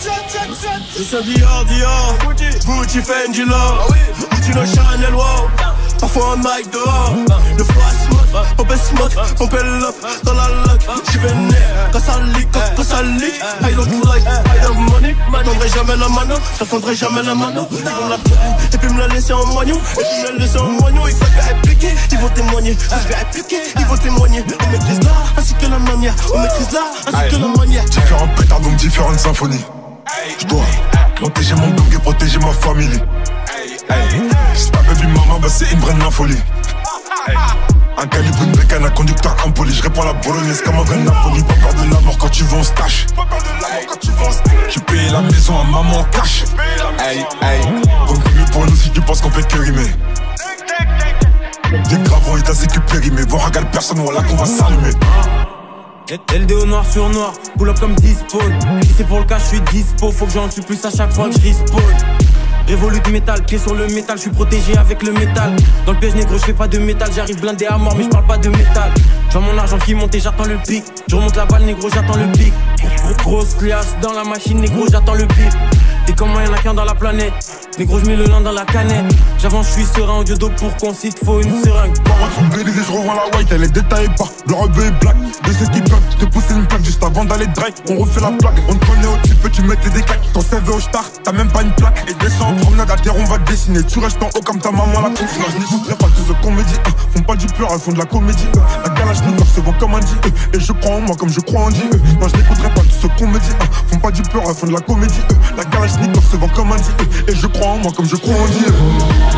C'est Dior, Dior, Gucci, Fendi, Love, Gucci, no Chanel, wow. Parfois un mic dehors, le fois smoke, pompe smoke, pompe l'up dans la luck. J'suis vénère, quand ça leak, quand ça leak. I don't like, I don't money. J'attendrai jamais la mano, j'attendrai jamais la mano. Ils vont la et puis me la laisser en moignon, et puis me la laisser en moignon. Il faut répliquer, ils vont témoigner, je vais répliquer, ils vont témoigner. On maîtrise là, ainsi que la manière, on maîtrise là, ainsi que la manière. Différents pétards, donc différentes symphonies. J'dois protéger mon dog et protéger ma famille. C'est pas baby maman, bah c'est une vraie folie. Un calibre, une bécane, un conducteur impoli. Je réponds à la bolognaise comme un vrai Napoli. Pas peur de la mort quand tu vas en stash. J'ai payé la maison à maman en cash. Hey, hey. Donc mieux pour nous si tu penses qu'on fait que rimer. Des gravons et t'as sécu périmé. Voir regarde personne, voilà qu'on va s'allumer. LD au noir sur noir, pull up comme dispone. Si c'est pour le cas, je suis dispo. Faut que j'en tue plus à chaque fois que je respawn. Révolute métal, pied sur le métal, je suis protégé avec le métal. Dans le piège négro, je fais pas de métal, j'arrive blindé à mort, mais je parle pas de métal. J'en mon argent qui monte et j'attends le pic. Je remonte la balle, négro, j'attends le pic. Grosse liasse dans la machine, négro, j'attends le pic. Et comment y'en a qu'un dans la planète Négro, je mets le lin dans la canette. J'avance, je suis serein, audio dos pour qu'on cite, faut une seringue. Son grisé, je revois la white, elle est détaillée pas. Le rebeu est black. De ceux qui peuvent te pousser une plaque juste avant d'aller drag. On refait la plaque, on te connaît au type, tu mettais des claques. Ton CV au star, t'as même pas une plaque. Et descends en promenade à terre, on va te dessiner. Tu restes en haut comme ta maman la confiance. Je n'écouterai pas tout ce dit. elles font de la comédie. La galache nous se vend comme un dit. Et je crois en moi comme je crois en euh. Non, je n'écouterai pas tout ce qu'on me dit. euh. Font pas du pleur, elles font de la comédie. La galache se vend comme un dit. Et je crois en moi comme je crois en Dieu.